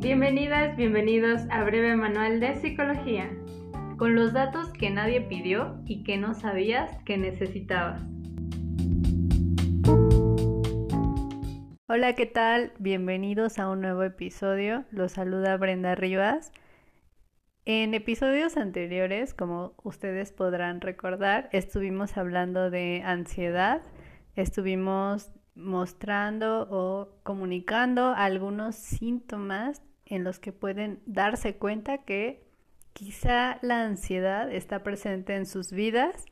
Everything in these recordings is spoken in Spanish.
Bienvenidas, bienvenidos a Breve Manual de Psicología, con los datos que nadie pidió y que no sabías que necesitabas. Hola, ¿qué tal? Bienvenidos a un nuevo episodio. Los saluda Brenda Rivas. En episodios anteriores, como ustedes podrán recordar, estuvimos hablando de ansiedad, estuvimos mostrando o comunicando algunos síntomas en los que pueden darse cuenta que quizá la ansiedad está presente en sus vidas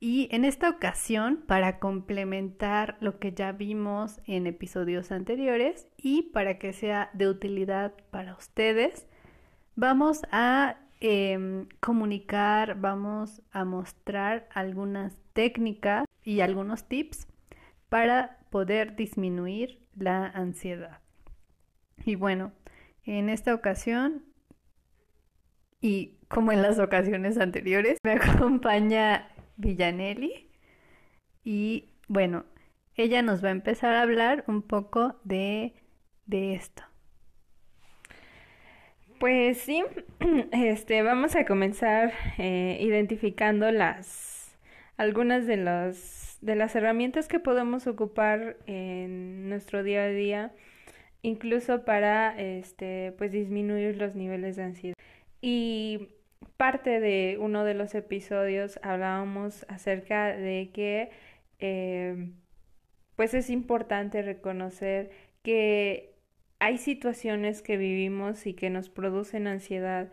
y en esta ocasión, para complementar lo que ya vimos en episodios anteriores y para que sea de utilidad para ustedes, vamos a em, comunicar, vamos a mostrar algunas técnicas y algunos tips para poder disminuir la ansiedad. Y bueno, en esta ocasión, y como en las ocasiones anteriores, me acompaña Villanelli y bueno, ella nos va a empezar a hablar un poco de, de esto. Pues sí, este, vamos a comenzar eh, identificando las algunas de las de las herramientas que podemos ocupar en nuestro día a día incluso para este pues disminuir los niveles de ansiedad. Y parte de uno de los episodios hablábamos acerca de que eh, pues es importante reconocer que hay situaciones que vivimos y que nos producen ansiedad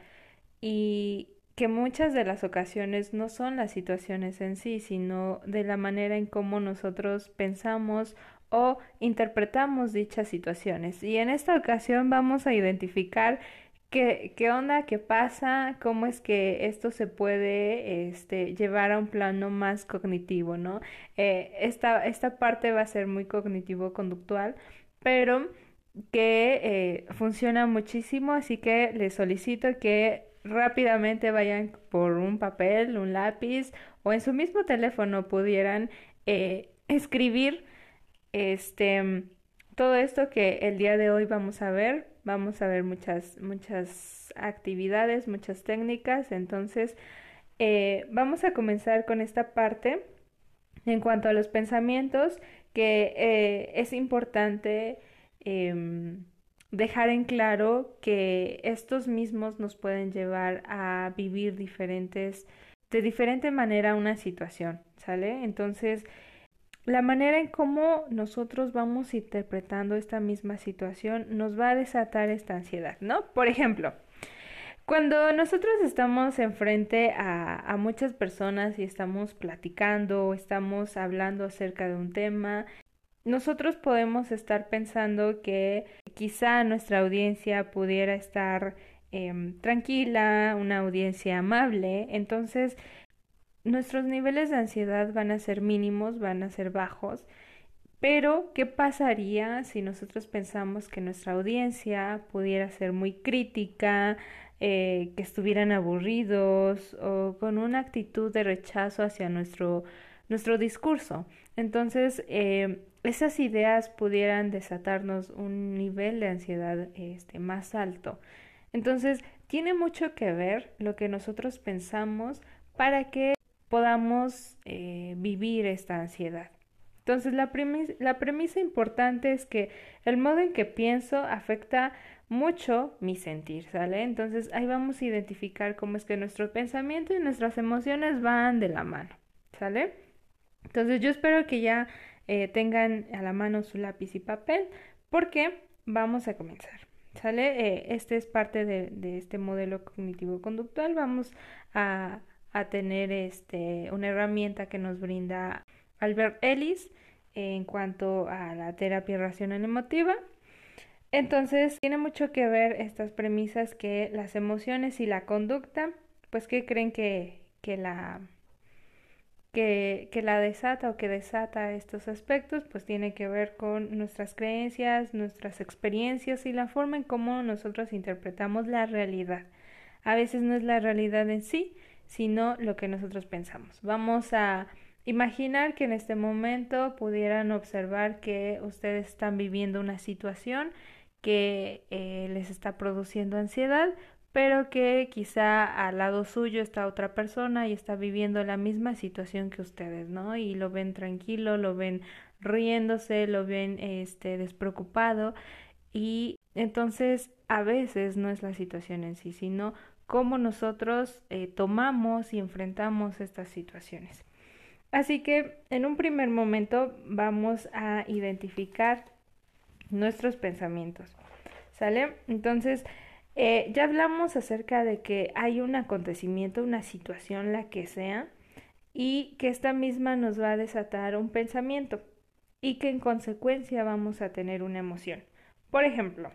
y que muchas de las ocasiones no son las situaciones en sí, sino de la manera en cómo nosotros pensamos o interpretamos dichas situaciones. Y en esta ocasión vamos a identificar qué, qué onda, qué pasa, cómo es que esto se puede este, llevar a un plano más cognitivo, ¿no? Eh, esta, esta parte va a ser muy cognitivo-conductual, pero que eh, funciona muchísimo, así que les solicito que rápidamente vayan por un papel, un lápiz o en su mismo teléfono pudieran eh, escribir este, todo esto que el día de hoy vamos a ver, vamos a ver muchas, muchas actividades, muchas técnicas, entonces eh, vamos a comenzar con esta parte en cuanto a los pensamientos, que eh, es importante em, dejar en claro que estos mismos nos pueden llevar a vivir diferentes, de diferente manera una situación, ¿sale? Entonces, la manera en cómo nosotros vamos interpretando esta misma situación nos va a desatar esta ansiedad, ¿no? Por ejemplo, cuando nosotros estamos enfrente a, a muchas personas y estamos platicando o estamos hablando acerca de un tema, nosotros podemos estar pensando que quizá nuestra audiencia pudiera estar em, tranquila, una audiencia amable, entonces nuestros niveles de ansiedad van a ser mínimos, van a ser bajos. Pero, ¿qué pasaría si nosotros pensamos que nuestra audiencia pudiera ser muy crítica, eh, que estuvieran aburridos o con una actitud de rechazo hacia nuestro, nuestro discurso? Entonces, eh, esas ideas pudieran desatarnos un nivel de ansiedad este, más alto. Entonces, tiene mucho que ver lo que nosotros pensamos para que podamos eh, vivir esta ansiedad. Entonces, la, premisa importante es que el modo en que pienso afecta mucho mi sentir, ¿sale? Entonces, ahí vamos a identificar cómo es que nuestro pensamiento y nuestras emociones van de la mano, ¿sale? Entonces, yo espero que ya eh, tengan a la mano su lápiz y papel porque vamos a comenzar. ¿Sale? Eh, este es parte de, de este modelo cognitivo-conductual. Vamos a a tener este, una herramienta que nos brinda Albert Ellis en cuanto a la terapia racional emotiva. Entonces, tiene mucho que ver estas premisas que las emociones y la conducta, pues, ¿qué creen que, que la que, que, la desata o que desata estos aspectos, pues tiene que ver con nuestras creencias, nuestras experiencias y la forma en cómo nosotros interpretamos la realidad. A veces no es la realidad en sí, sino lo que nosotros pensamos. Vamos a imaginar que en este momento pudieran observar que ustedes están viviendo una situación que eh, les está produciendo ansiedad, pero que quizá al lado suyo está otra persona y está viviendo la misma situación que ustedes, ¿no? Y lo ven tranquilo, lo ven riéndose, lo ven este despreocupado y entonces a veces no es la situación en sí, sino cómo nosotros eh, tomamos y enfrentamos estas situaciones. Así que en un primer momento vamos a identificar nuestros pensamientos. ¿Sale? Entonces, eh, ya hablamos acerca de que hay un acontecimiento, una situación, la que sea, y que esta misma nos va a desatar un pensamiento y que en consecuencia vamos a tener una emoción. Por ejemplo,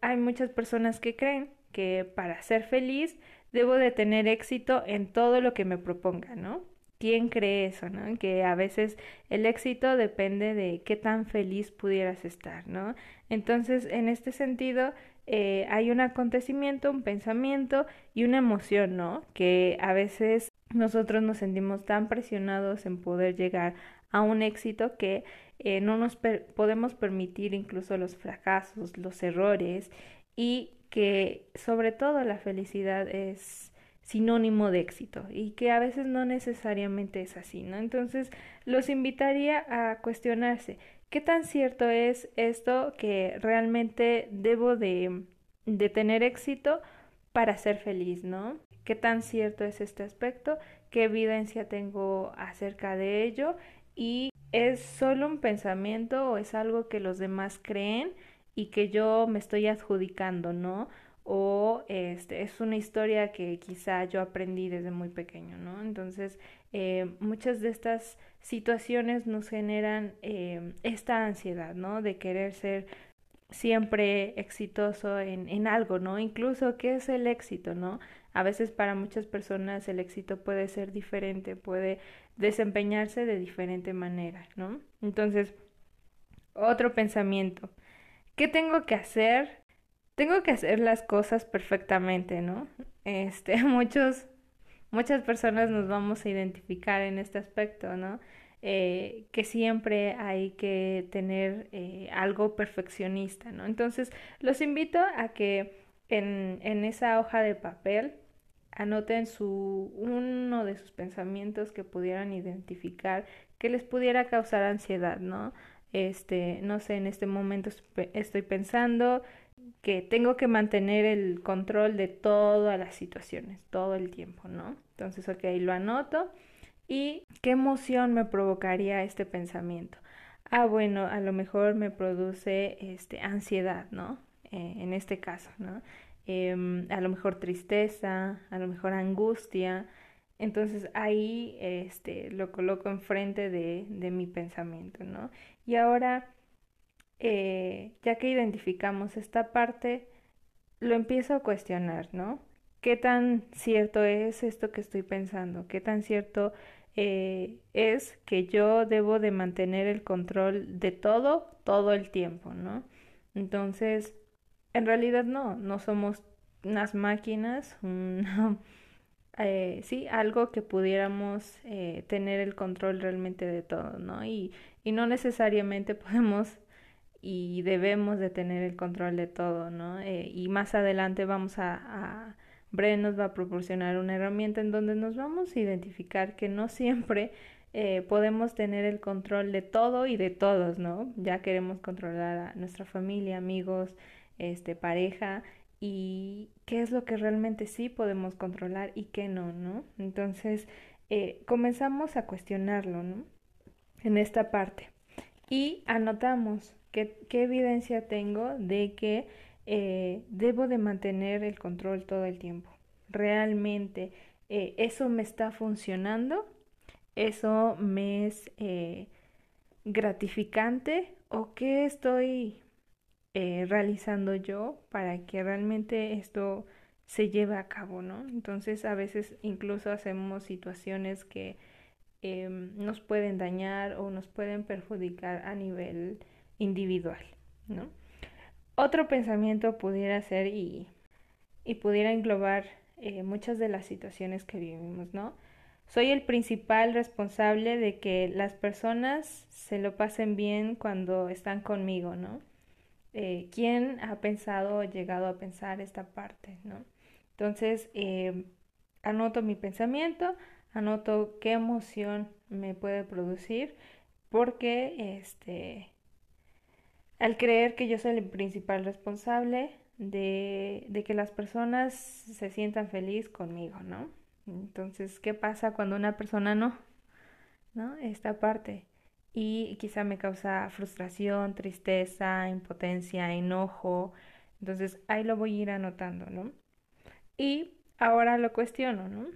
hay muchas personas que creen que para ser feliz debo de tener éxito en todo lo que me proponga, ¿no? ¿Quién cree eso, no? Que a veces el éxito depende de qué tan feliz pudieras estar, ¿no? Entonces, en este sentido, eh, hay un acontecimiento, un pensamiento y una emoción, ¿no? Que a veces nosotros nos sentimos tan presionados en poder llegar a un éxito que eh, no nos podemos permitir incluso los fracasos, los errores y que sobre todo la felicidad es sinónimo de éxito y que a veces no necesariamente es así, ¿no? Entonces los invitaría a cuestionarse ¿Qué tan cierto es esto que realmente debo de, tener éxito para ser feliz, ¿no? ¿Qué tan cierto es este aspecto? ¿Qué evidencia tengo acerca de ello? ¿Y es solo un pensamiento o es algo que los demás creen y que yo me estoy adjudicando, ¿no? o este, es una historia que quizá yo aprendí desde muy pequeño, ¿no? Entonces, eh, muchas de estas situaciones nos generan eh, esta ansiedad, ¿no? De querer ser siempre exitoso en, en algo, ¿no? Incluso, ¿qué es el éxito, ¿no? A veces para muchas personas el éxito puede ser diferente, puede desempeñarse de diferente manera, ¿no? Entonces, otro pensamiento. ¿Qué tengo que hacer tengo que hacer las cosas perfectamente, ¿no? Este, muchos, muchas personas nos vamos a identificar en este aspecto, ¿no? Eh, que siempre hay que tener eh, algo perfeccionista, ¿no? Entonces, los invito a que en, en esa hoja de papel anoten su, uno de sus pensamientos que pudieran identificar que les pudiera causar ansiedad, ¿no? Este, no sé, en este momento estoy pensando que tengo que mantener el control de todas las situaciones, todo el tiempo, ¿no? Entonces, ok, lo anoto. ¿Y qué emoción me provocaría este pensamiento? Ah, bueno, a lo mejor me produce este, ansiedad, ¿no? Eh, en este caso, ¿no? Em, a lo mejor tristeza, a lo mejor angustia. Entonces ahí este, lo coloco enfrente de, de mi pensamiento, ¿no? Y ahora eh, ya que identificamos esta parte, lo empiezo a cuestionar, ¿no? ¿Qué tan cierto es esto que estoy pensando? ¿Qué tan cierto eh, es que yo debo de mantener el control de todo todo el tiempo, ¿no? Entonces, en realidad no, no somos unas máquinas, eh, sí, algo que pudiéramos tener el control realmente de todo, ¿no? Y, y no necesariamente podemos y debemos de tener el control de todo, ¿no? Eh, y más adelante vamos a, a Bren nos va a proporcionar una herramienta en donde nos vamos a identificar que no siempre eh, podemos tener el control de todo y de todos, ¿no? Ya queremos controlar a nuestra familia, amigos, este, pareja y qué es lo que realmente sí podemos controlar y qué no, ¿no? Entonces eh, comenzamos a cuestionarlo, ¿no? En esta parte y anotamos ¿Qué, evidencia tengo de que eh, debo de mantener el control todo el tiempo? ¿Realmente eh, eso me está funcionando? ¿Eso me es eh, gratificante? ¿O qué estoy realizando yo para que realmente esto se lleve a cabo, ¿no? Entonces a veces incluso hacemos situaciones que em, nos pueden dañar o nos pueden perjudicar a nivel individual, ¿no? Otro pensamiento pudiera ser y, y pudiera englobar eh, muchas de las situaciones que vivimos, ¿no? Soy el principal responsable de que las personas se lo pasen bien cuando están conmigo, ¿no? eh, quién ha pensado o llegado a pensar esta parte, ¿no? Entonces, eh, anoto mi pensamiento, anoto qué emoción me puede producir, porque este, al creer que yo soy el principal responsable de, que las personas se sientan feliz conmigo, ¿no? Entonces, ¿qué pasa cuando una persona no? ¿No? Esta parte y quizá me causa frustración, tristeza, impotencia, enojo. Entonces ahí lo voy a ir anotando, ¿no? Y ahora lo cuestiono, ¿no?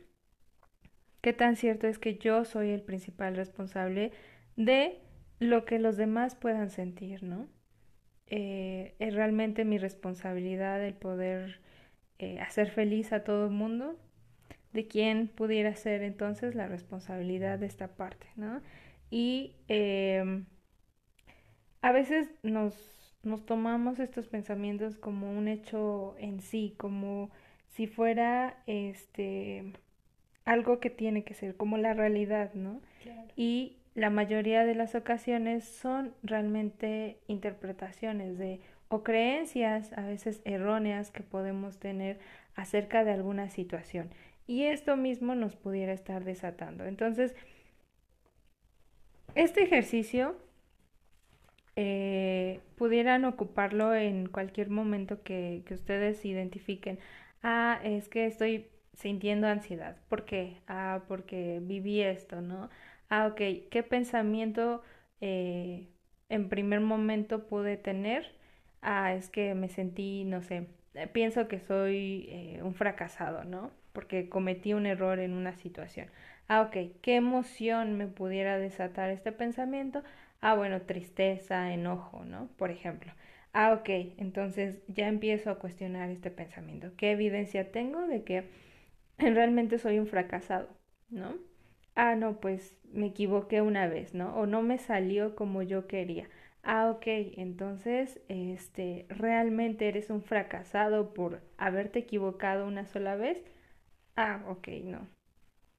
¿Qué tan cierto es que yo soy el principal responsable de lo que los demás puedan sentir, ¿no? Eh, es realmente mi responsabilidad el poder eh, hacer feliz a todo el mundo. ¿De quién pudiera ser entonces la responsabilidad de esta parte, ¿no? Y em, a veces nos, nos tomamos estos pensamientos como un hecho en sí, como si fuera este algo que tiene que ser, como la realidad, ¿no? Y la mayoría de las ocasiones son realmente interpretaciones de o creencias a veces erróneas que podemos tener acerca de alguna situación. Y esto mismo nos pudiera estar desatando. Entonces, este ejercicio eh, pudieran ocuparlo en cualquier momento que, que, ustedes identifiquen. Ah, es que estoy sintiendo ansiedad. ¿Por qué? Ah, porque viví esto, ¿no? Ah, ok. ¿Qué pensamiento eh, en primer momento pude tener? Ah, es que me sentí, no sé, eh, pienso que soy eh, un fracasado, ¿no? Porque cometí un error en una situación. Ah, ok, ¿qué emoción me pudiera desatar este pensamiento? Ah, bueno, tristeza, enojo, ¿no? Por ejemplo. Ah, ok, entonces ya empiezo a cuestionar este pensamiento. ¿Qué evidencia tengo de que realmente soy un fracasado, ¿no? Ah, no, pues me equivoqué una vez, ¿no? O no me salió como yo quería. Ah, ok, entonces, este, ¿realmente eres un fracasado por haberte equivocado una sola vez? Ah, ok, no.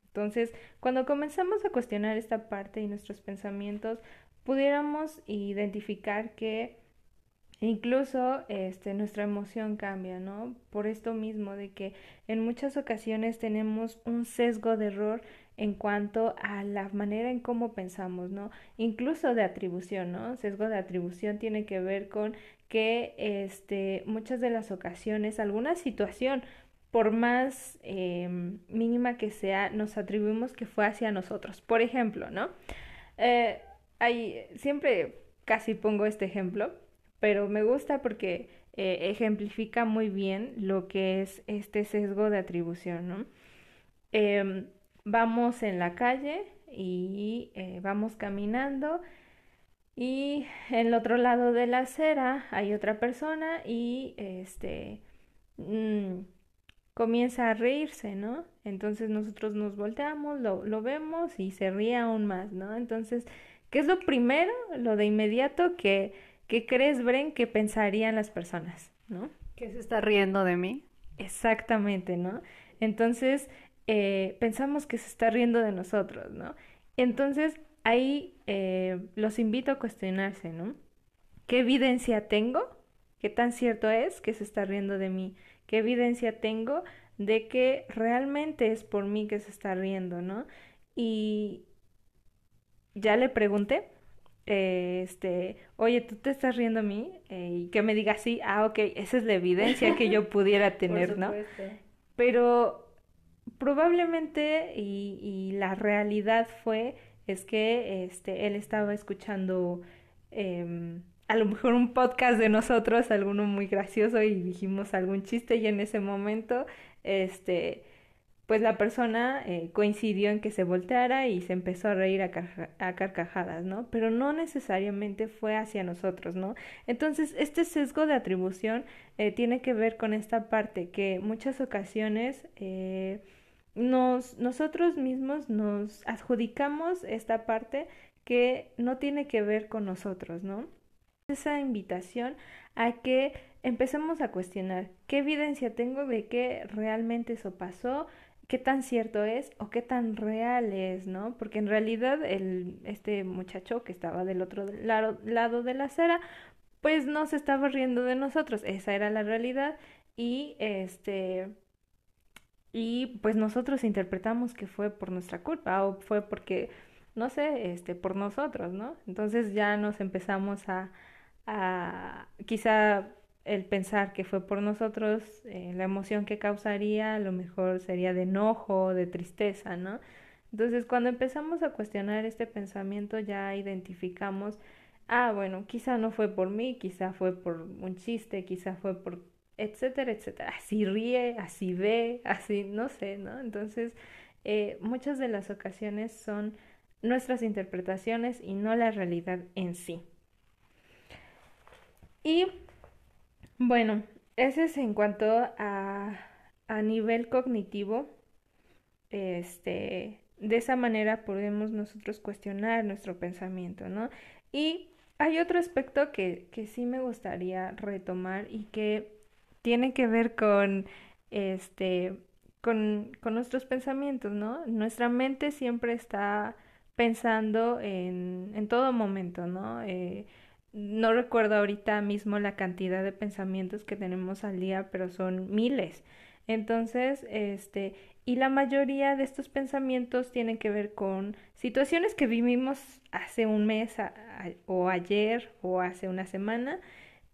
Entonces, cuando comenzamos a cuestionar esta parte y nuestros pensamientos, pudiéramos identificar que incluso este, nuestra emoción cambia, ¿no? Por esto mismo de que en muchas ocasiones tenemos un sesgo de error en cuanto a la manera en cómo pensamos, ¿no? Incluso de atribución, ¿no? Sesgo de atribución tiene que ver con que este, muchas de las ocasiones alguna situación por más em, mínima que sea, nos atribuimos que fue hacia nosotros. Por ejemplo, ¿no? Eh, hay, siempre casi pongo este ejemplo, pero me gusta porque eh, ejemplifica muy bien lo que es este sesgo de atribución, ¿no? Em, vamos en la calle y eh, vamos caminando y en el otro lado de la acera hay otra persona y este... Mm, comienza a reírse, ¿no? Entonces nosotros nos volteamos, lo, lo, vemos y se ríe aún más, ¿no? Entonces, ¿qué es lo primero, lo de inmediato que, que crees, Bren, que pensarían las personas, ¿no? Que se está riendo de mí. Exactamente, ¿no? Entonces, eh, pensamos que se está riendo de nosotros, ¿no? Entonces, ahí eh, los invito a cuestionarse, ¿no? ¿Qué evidencia tengo? ¿Qué tan cierto es que se está riendo de mí? ¿Qué evidencia tengo de que realmente es por mí que se está riendo, ¿no? Y ya le pregunté, este, oye, ¿tú te estás riendo a mí? Eh, y que me diga sí, ah, ok, esa es la evidencia que yo pudiera tener, ¿no? Pero probablemente, y, y, la realidad fue, es que este, él estaba escuchando... Eh, a lo mejor un podcast de nosotros, alguno muy gracioso y dijimos algún chiste y en ese momento, este, pues la persona eh, coincidió en que se volteara y se empezó a reír a, carcajadas, ¿no? Pero no necesariamente fue hacia nosotros, ¿no? Entonces, este sesgo de atribución eh, tiene que ver con esta parte que muchas ocasiones eh, nos, nosotros mismos nos adjudicamos esta parte que no tiene que ver con nosotros, ¿no? esa invitación a que empecemos a cuestionar qué evidencia tengo de que realmente eso pasó, qué tan cierto es o qué tan real es, ¿no? Porque en realidad el, este muchacho que estaba del otro lado, lado de la acera, pues nos estaba riendo de nosotros, esa era la realidad y este y pues nosotros interpretamos que fue por nuestra culpa o fue porque no sé, este por nosotros, ¿no? Entonces ya nos empezamos a a quizá el pensar que fue por nosotros, eh, la emoción que causaría a lo mejor sería de enojo, de tristeza, ¿no? Entonces, cuando empezamos a cuestionar este pensamiento, ya identificamos, ah, bueno, quizá no fue por mí, quizá fue por un chiste, quizá fue por, etcétera, etcétera. Así ríe, así ve, así, no sé, ¿no? Entonces, eh, muchas de las ocasiones son nuestras interpretaciones y no la realidad en sí. Y bueno, ese es en cuanto a, a nivel cognitivo. Este, de esa manera podemos nosotros cuestionar nuestro pensamiento, ¿no? Y hay otro aspecto que, que sí me gustaría retomar y que tiene que ver con este con, con, nuestros pensamientos, ¿no? Nuestra mente siempre está pensando en, en todo momento, ¿no? Eh, no recuerdo ahorita mismo la cantidad de pensamientos que tenemos al día, pero son miles. Entonces, este, y la mayoría de estos pensamientos tienen que ver con situaciones que vivimos hace un mes o ayer o hace una semana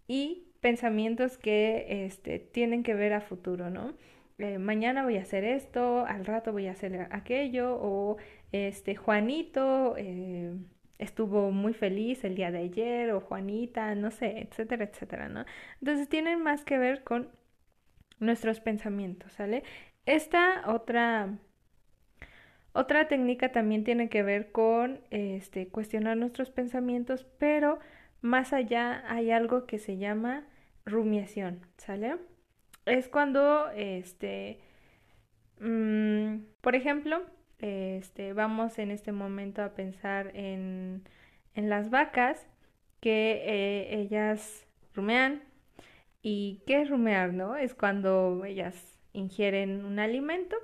y pensamientos que este, tienen que ver a futuro, ¿no? Eh, mañana voy a hacer esto, al rato voy a hacer aquello, o este Juanito eh, estuvo muy feliz el día de ayer o Juanita, no sé, etcétera, etcétera, ¿no? Entonces tienen más que ver con nuestros pensamientos, ¿sale? Esta otra otra técnica también tiene que ver con este cuestionar nuestros pensamientos, pero más allá hay algo que se llama rumiación, ¿sale? Es cuando este mm, por ejemplo, este, vamos en este momento a pensar en, en las vacas que eh, ellas rumean. ¿Y qué es rumear, no? Es cuando ellas ingieren un alimento.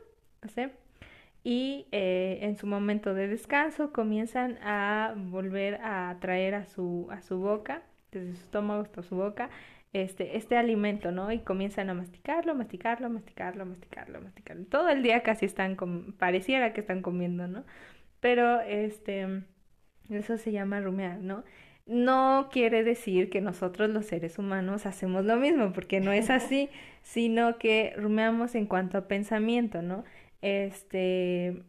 Y eh, en su momento de descanso comienzan a volver a traer a su, a su boca, desde su estómago hasta su boca, este, este alimento, ¿no? Y comienzan a masticarlo, masticarlo, masticarlo, masticarlo, masticarlo. Todo el día casi están, com pareciera que están comiendo, ¿no? Pero, este, eso se llama rumear, ¿no? No quiere decir que nosotros los seres humanos hacemos lo mismo, porque no es así, sino que rumeamos en cuanto a pensamiento, ¿no? Este,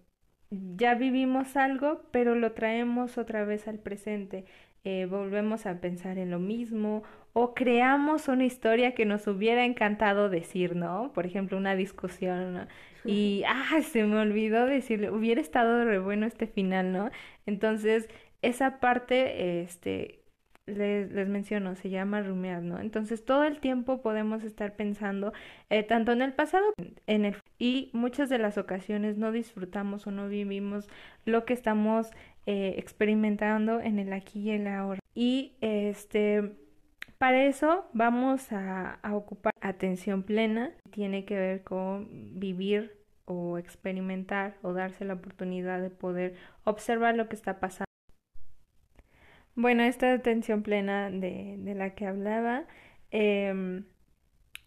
ya vivimos algo, pero lo traemos otra vez al presente. Eh, volvemos a pensar en lo mismo o creamos una historia que nos hubiera encantado decir, ¿no? Por ejemplo, una discusión, Y, ah, se me olvidó decirle, hubiera estado re bueno este final, ¿no? Entonces, esa parte, este, les, menciono, se llama rumear, ¿no? Entonces, todo el tiempo podemos estar pensando, eh, tanto en el pasado, en el... Y muchas de las ocasiones no disfrutamos o no vivimos lo que estamos eh, experimentando en el aquí y el ahora. Y, este para eso vamos a, ocupar atención plena. Tiene que ver con vivir o experimentar o darse la oportunidad de poder observar lo que está pasando. Bueno, esta atención plena de, la que hablaba, em,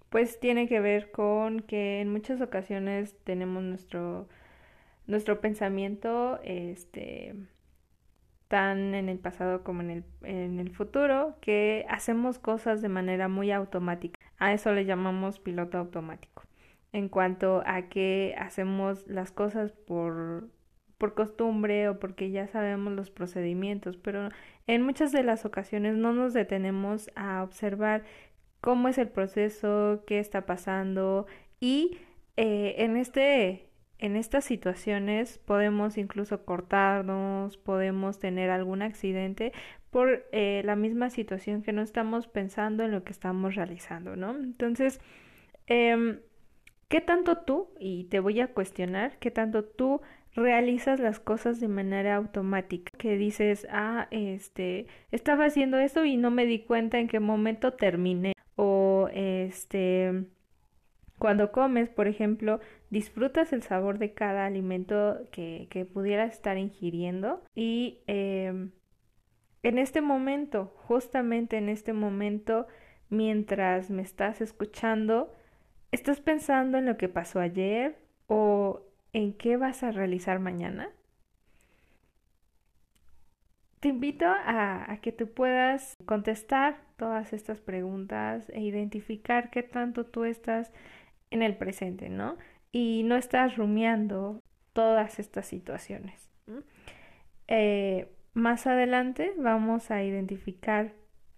pues tiene que ver con que en muchas ocasiones tenemos nuestro, nuestro pensamiento, este, tan en el pasado como en el, en el futuro, que hacemos cosas de manera muy automática. A eso le llamamos piloto automático. En cuanto a que hacemos las cosas por, por costumbre o porque ya sabemos los procedimientos, pero en muchas de las ocasiones no nos detenemos a observar cómo es el proceso, qué está pasando y eh, en este en estas situaciones podemos incluso cortarnos, podemos tener algún accidente por eh, la misma situación que no estamos pensando en lo que estamos realizando, ¿no? Entonces, em, ¿qué tanto tú, y te voy a cuestionar, qué tanto tú realizas las cosas de manera automática? Que dices, ah, este, estaba haciendo esto y no me di cuenta en qué momento terminé. O, este, cuando comes, por ejemplo, disfrutas el sabor de cada alimento que, que pudieras estar ingiriendo y em, en este momento, justamente en este momento, mientras me estás escuchando, ¿estás pensando en lo que pasó ayer o en qué vas a realizar mañana? Te invito a, que tú puedas contestar todas estas preguntas e identificar qué tanto tú estás en el presente, ¿no? Y no estás rumiando todas estas situaciones. Eh, más adelante vamos a identificar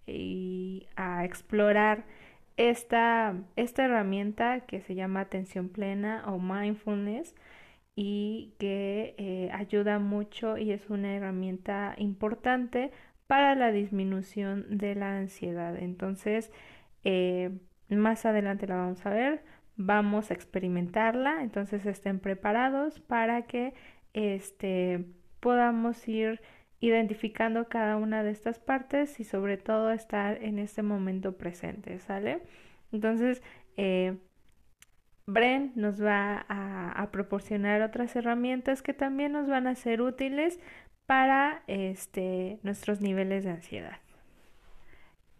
y a explorar esta, esta herramienta que se llama atención plena o mindfulness y que eh, ayuda mucho y es una herramienta importante para la disminución de la ansiedad. Entonces, eh, más adelante la vamos a ver, vamos a experimentarla, entonces estén preparados para que este, podamos ir identificando cada una de estas partes y sobre todo estar en este momento presente, ¿sale? Entonces, eh, Bren nos va a, proporcionar otras herramientas que también nos van a ser útiles para este, nuestros niveles de ansiedad.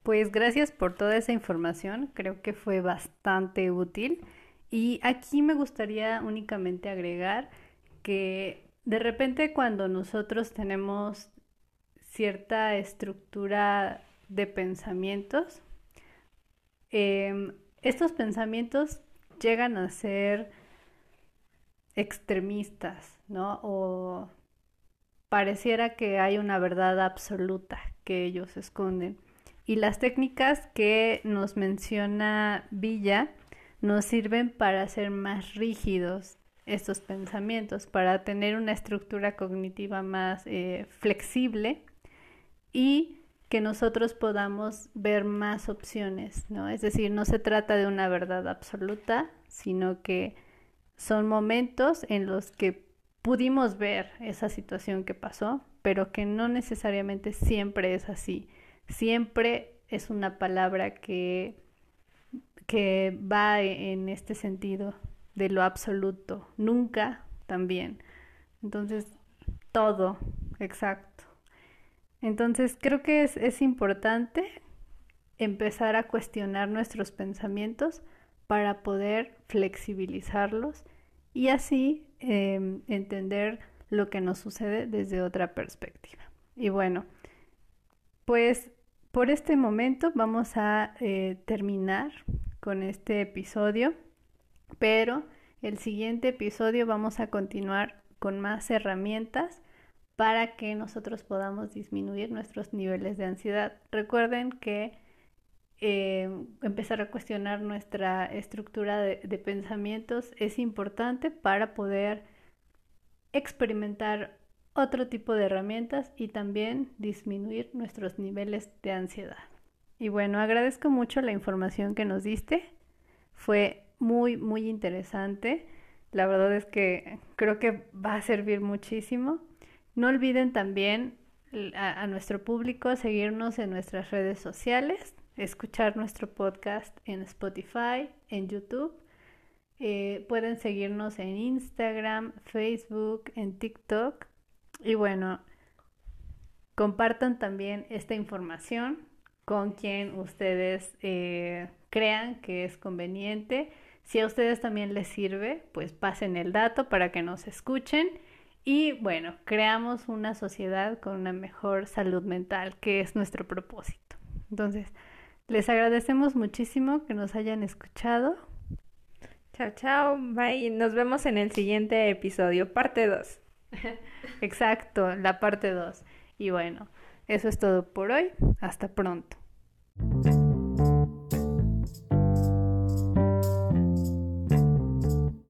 Pues gracias por toda esa información, creo que fue bastante útil. Y aquí me gustaría únicamente agregar que de repente cuando nosotros tenemos cierta estructura de pensamientos, em, estos pensamientos llegan a ser extremistas, ¿no? O pareciera que hay una verdad absoluta que ellos esconden. Y las técnicas que nos menciona Villa nos sirven para hacer más rígidos estos pensamientos, para tener una estructura cognitiva más eh, flexible y que nosotros podamos ver más opciones, ¿no? Es decir, no se trata de una verdad absoluta, sino que son momentos en los que pudimos ver esa situación que pasó, pero que no necesariamente siempre es así. Siempre es una palabra que, que va en este sentido de lo absoluto, nunca también. Entonces, todo, exacto. Entonces creo que es, importante empezar a cuestionar nuestros pensamientos para poder flexibilizarlos y así em, entender lo que nos sucede desde otra perspectiva. Y bueno, pues por este momento vamos a eh, terminar con este episodio, pero el siguiente episodio vamos a continuar con más herramientas para que nosotros podamos disminuir nuestros niveles de ansiedad. Recuerden que eh, empezar a cuestionar nuestra estructura de, pensamientos es importante para poder experimentar otro tipo de herramientas y también disminuir nuestros niveles de ansiedad. Y bueno, agradezco mucho la información que nos diste. Fue muy, muy interesante. La verdad es que creo que va a servir muchísimo. No olviden también a, nuestro público seguirnos en nuestras redes sociales, escuchar nuestro podcast en Spotify, en YouTube. Eh, pueden seguirnos en Instagram, Facebook, en TikTok. Y bueno, compartan también esta información con quien ustedes eh, crean que es conveniente. Si a ustedes también les sirve, pues pasen el dato para que nos escuchen y bueno, creamos una sociedad con una mejor salud mental, que es nuestro propósito. Entonces, les agradecemos muchísimo que nos hayan escuchado. Chao, chao, bye. Nos vemos en el siguiente episodio, parte 2. Exacto, la parte 2. Y bueno, eso es todo por hoy. Hasta pronto.